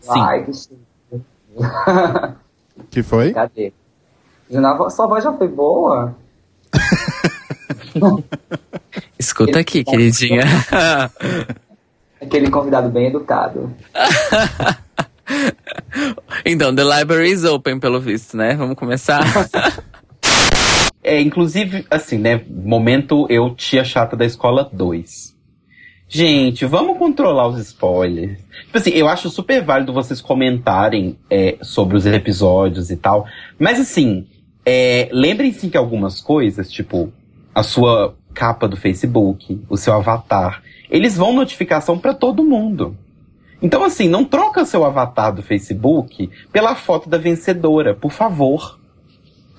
Sim. Ai, que chique. Que foi? Cadê? Sua voz já foi boa? Escuta aqui, queridinha. Aquele convidado bem educado. então, the library is open, pelo visto, né? Vamos começar? É, inclusive, assim, né? Momento eu, tia chata da escola 2. Gente, vamos controlar os spoilers. Tipo assim, eu acho super válido vocês comentarem é, sobre os episódios e tal. Mas assim, é, lembrem-se que algumas coisas, tipo, a sua capa do Facebook, o seu avatar, eles vão notificação pra todo mundo. Então, assim, não troca seu avatar do Facebook pela foto da vencedora, por favor.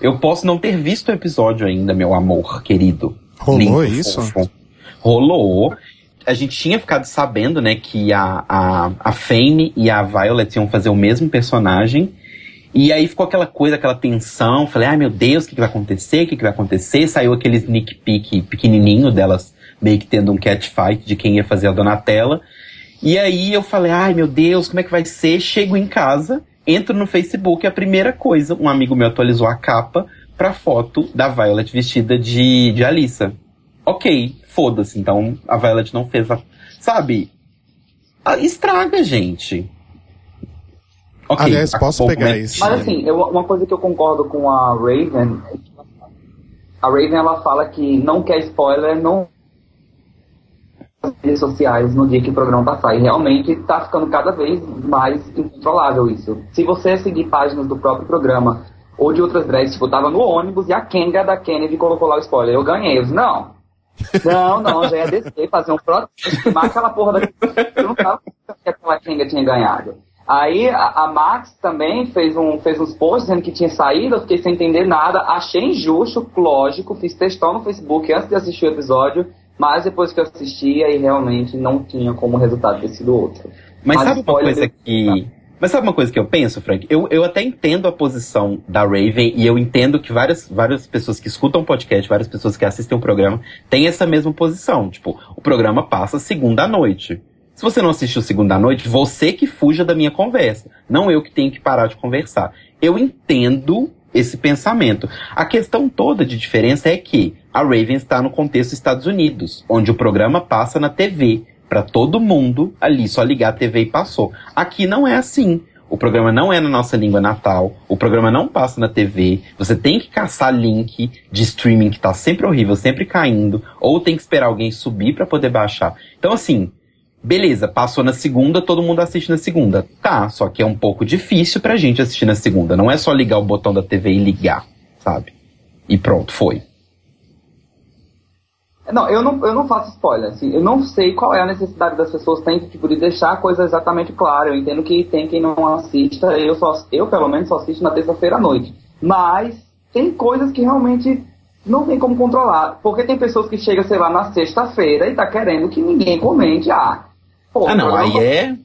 Eu posso não ter visto o episódio ainda, meu amor querido. Rolou Lindo, isso? fofo. Rolou. A gente tinha ficado sabendo, né, que a, a, a Fame e a Violet iam fazer o mesmo personagem. E aí ficou aquela coisa, aquela tensão. Falei, ai meu Deus, o que, que vai acontecer? O que, que vai acontecer? Saiu aquele sneak peek pequenininho delas, meio que tendo um catfight de quem ia fazer a Donatella. E aí eu falei, ai meu Deus, como é que vai ser? Chego em casa, entro no Facebook, a primeira coisa, um amigo meu atualizou a capa pra foto da Violet vestida de, de Alissa. Ok, foda-se, então a Violet não fez a. Sabe? Ah, Estraga, gente. Ok, Aliás, posso pegar momento. esse. Mas assim, eu- uma coisa que eu concordo com a Raven, é que a Raven ela fala que não quer spoiler, não nas redes sociais no dia que o programa passar. E realmente tá ficando cada vez mais incontrolável isso. Se você seguir páginas do próprio programa ou de outras drags, tipo, eu tava no ônibus e a Kenga da Kennedy colocou lá o spoiler. Eu ganhei. Eu disse, não. Não, não, já ia descer, fazer um protesto, queimar aquela porra da. Eu não tava que aquela Kenga tinha ganhado. Aí a, a Max também fez, um, fez uns posts dizendo que tinha saído, eu fiquei sem entender nada, achei injusto, lógico, fiz textão no Facebook antes de assistir o episódio, mas depois que eu assisti, aí realmente não tinha como resultado ter sido outro. Mas, Mas sabe uma coisa que. Mas sabe uma coisa que eu penso, Frank? Eu, eu até entendo a posição da Raven e eu entendo que várias, várias pessoas que escutam o podcast, várias pessoas que assistem o programa, têm essa mesma posição. Tipo, o programa passa segunda noite. Se você não assistiu segunda noite, você que fuja da minha conversa. Não eu que tenho que parar de conversar. Eu entendo esse pensamento. A questão toda de diferença é que a Raven está no contexto Estados Unidos, onde o programa passa na TV para todo mundo ali, só ligar a TV e passou. Aqui não é assim. O programa não é na nossa língua natal, o programa não passa na TV, você tem que caçar link de streaming que tá sempre horrível, sempre caindo, ou tem que esperar alguém subir para poder baixar. Então assim, beleza, passou na segunda, todo mundo assiste na segunda. Tá, só que é um pouco difícil pra gente assistir na segunda, não é só ligar o botão da TV e ligar, sabe? E pronto, foi. Não, eu não, eu não faço spoiler. Assim, eu não sei qual é a necessidade das pessoas terem tipo, de deixar a coisa exatamente clara. Eu entendo que tem quem não assista. Eu, só, eu pelo menos, só assisto na terça-feira à noite. Mas tem coisas que realmente não tem como controlar. Porque tem pessoas que chegam, sei lá, na sexta-feira e tá querendo que ninguém comente. Ah, pô, Ah, não, aí é.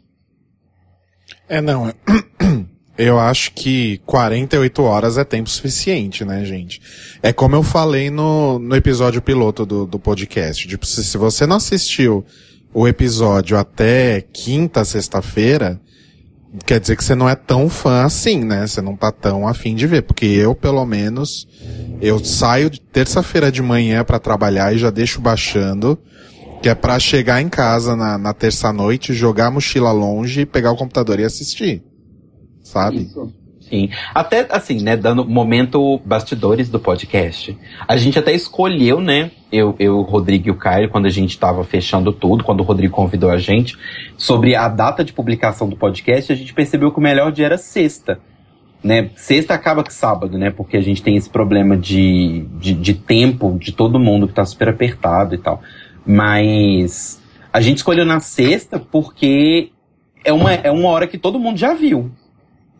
É, não. Eu acho que 48 horas é tempo suficiente, né, gente? É como eu falei no, no episódio piloto do, do podcast. Tipo, se, se você não assistiu o episódio até quinta, sexta-feira, quer dizer que você não é tão fã assim, né? Você não tá tão afim de ver. Porque eu, pelo menos, eu saio de terça-feira de manhã pra trabalhar e já deixo baixando. Que é pra chegar em casa na, na terça-noite, jogar a mochila longe, pegar o computador e assistir. Sabe? Isso. Sim. Até assim, né, dando momento bastidores do podcast. A gente até escolheu, né, eu, eu o Rodrigo e o Caio, quando a gente tava fechando tudo, quando o Rodrigo convidou a gente, sobre a data de publicação do podcast, a gente percebeu que o melhor dia era sexta. Né? Sexta acaba que sábado, né? Porque a gente tem esse problema de, de, de tempo de todo mundo que tá super apertado e tal. Mas a gente escolheu na sexta porque é uma, é uma hora que todo mundo já viu.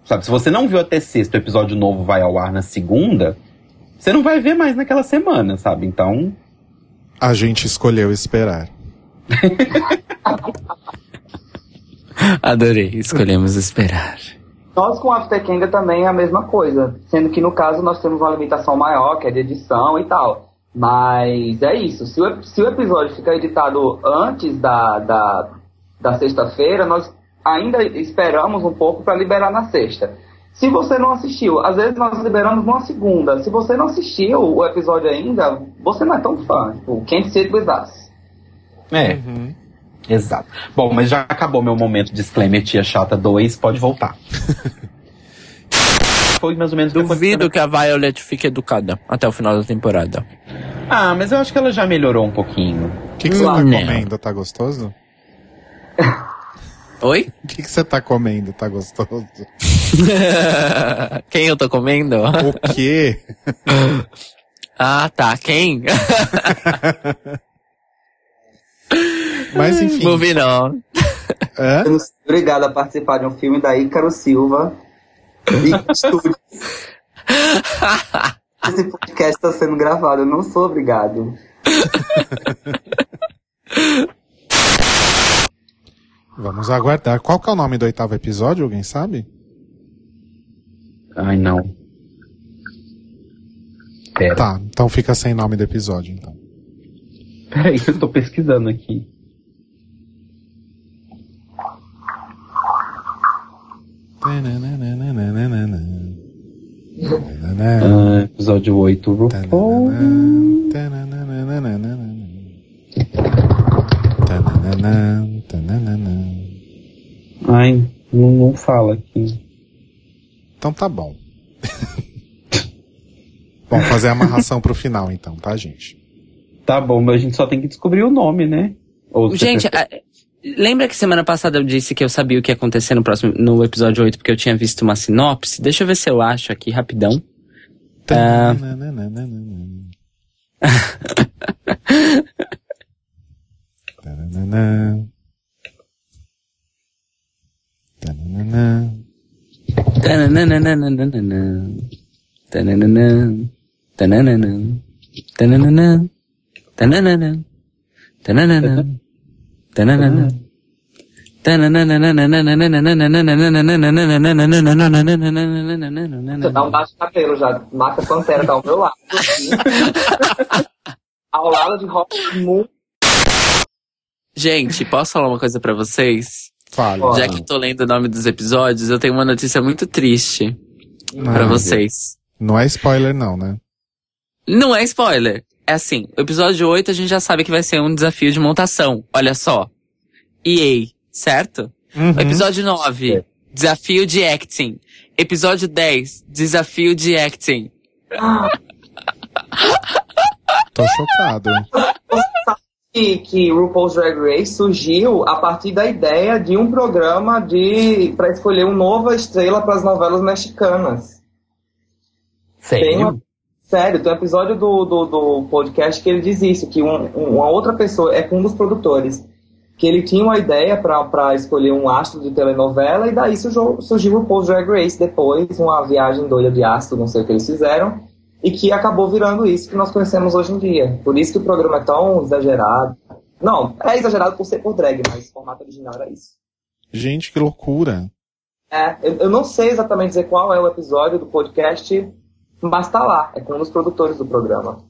Sabe, se você não viu até sexta, o episódio novo vai ao ar na segunda, você não vai ver mais naquela semana, sabe? Então, A gente escolheu esperar. Adorei, escolhemos esperar. Nós com After Kenga também é a mesma coisa, sendo que no caso nós temos uma limitação maior, que é de edição e tal. Mas é isso, se o, se o episódio ficar editado antes da, da, da sexta-feira, nós ainda esperamos um pouco para liberar na sexta. Se você não assistiu, às vezes nós liberamos numa segunda. Se você não assistiu o episódio ainda, você não é tão fã. Tipo, can't sit with us. É. Exato. Bom, mas já acabou meu momento disclaimer Tia Chata 2, pode voltar. Foi mais ou menos Duvido que a Violet fique educada até o final da temporada. Ah, mas eu acho que ela já melhorou um pouquinho. O que, que você tá Não. comendo? Tá gostoso? Oi? O que, você tá comendo? Tá gostoso? Quem eu tô comendo? O quê? Ah, tá. Quem? Mas enfim. Movie não. Hã? Obrigado a participar de um filme da Ícaro Silva e. Esse podcast está sendo gravado, eu não sou obrigado. Vamos aguardar. Qual que é o nome do oitavo episódio? Alguém sabe? Ai, não. Pera. Tá, então fica sem nome do episódio, então. Peraí, eu tô pesquisando aqui. Ah, episódio 8, RuPaul. Ai, não, não fala aqui. Então tá bom. Vamos fazer a amarração pro final, então, tá, gente? Tá bom, mas a gente só tem que descobrir o nome, né? Ou Gente, a- lembra que semana passada eu disse que eu sabia o que ia acontecer no próximo, no episódio 8, porque eu tinha visto uma sinopse? Deixa eu ver se eu acho aqui rapidão. Ah. Tananana. Tananana. Tananana. Um baixo cabelo já. Marca Pantera tá ao meu lado. ao de Rock Moon. Gente, posso falar uma coisa pra vocês? Fale. Pode. Já que eu tô lendo o nome dos episódios, eu tenho uma notícia muito triste pra Ah, vocês. Não é spoiler, não, né? Não é spoiler. É assim, o episódio 8 a gente já sabe que vai ser um desafio de montação. Olha só. EA, certo? Uhum. Episódio 9, desafio de acting. Episódio 10, desafio de acting. Tô chocado. que, que RuPaul's Drag Race surgiu a partir da ideia de um programa de para escolher uma nova estrela para as novelas mexicanas. Tem uma- Sério? sério, tem um episódio do, do, do podcast que ele diz isso, que um- uma outra pessoa, é com um dos produtores, que ele tinha uma ideia para escolher um astro de telenovela e daí surgiu, surgiu o RuPaul's Drag Race depois, uma viagem doida de astro, não sei o que eles fizeram, e que acabou virando isso que nós conhecemos hoje em dia. Por isso que o programa é tão exagerado. Não, é exagerado por ser por drag, mas o formato original era isso. Gente, que loucura. É, eu, eu não sei exatamente dizer qual é o episódio do podcast, mas tá lá, é com um dos produtores do programa.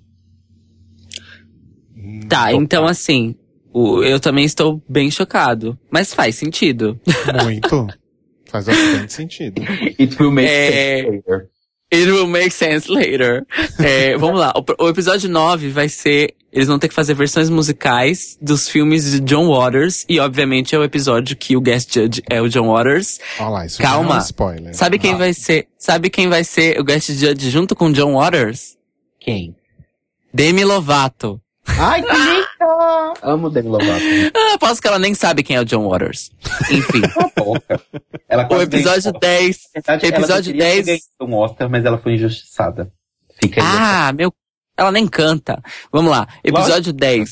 Tá, então assim, o- eu também estou bem chocado. Mas faz sentido. Muito. Faz bastante sentido. It will make É. sense later. It will make sense later. É, vamos lá. O, o episódio 9 vai ser. Eles vão ter que fazer versões musicais dos filmes de John Waters. E, obviamente, é o episódio que o guest judge é o John Waters. Olha lá, isso Calma. já é um spoiler. Sabe quem vai ser? Sabe quem vai ser o guest judge junto com John Waters? Quem? Demi Lovato. Ai, que linda! Amo Demi Lovato. Ah, aposto que ela nem sabe quem é o John Waters. Enfim. Boca. Ela o episódio ganhou- 10. Na verdade, ela episódio ter 10. ganhado um Oscar, mas ela foi injustiçada. Fica aí. Ah, meu. Ela nem canta. Vamos lá. Episódio 10.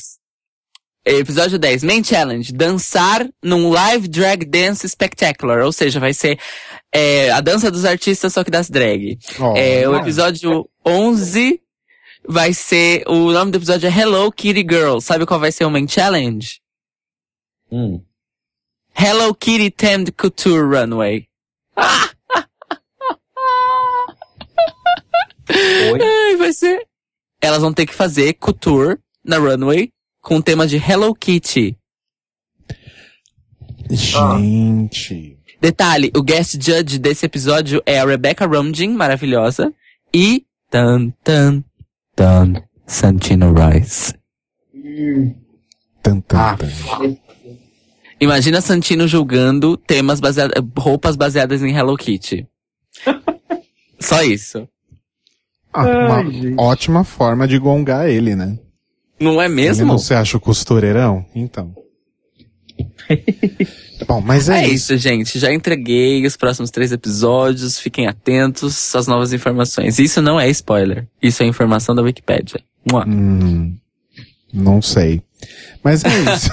Episódio 10. Main Challenge. Dançar num live drag dance spectacular. Ou seja, vai ser é, a dança dos artistas, só que das drag. Olha. É, o episódio 11 vai ser. O nome do episódio é Hello Kitty Girl. Sabe qual vai ser o Main Challenge? Hum. Hello Kitty Themed Couture Runway. Oi? Ai, vai ser. Elas vão ter que fazer couture na runway com o tema de Hello Kitty. Gente. Detalhe, o guest judge desse episódio é a Rebecca Romijn, maravilhosa, e tan tan tan Santino Rice. Tan, tan, Ah. tan. Imagina Santino julgando temas baseados, roupas baseadas em Hello Kitty. Só isso. Ah, uma ótima forma de gongar ele, né? Não é Ele mesmo? não se acha o costureirão? Então. Bom, mas é, É isso. isso, gente. Já entreguei os próximos três episódios. Fiquem atentos às novas informações. Isso não é spoiler. Isso é informação da Wikipédia. Mua. Hum, não sei. Mas é isso.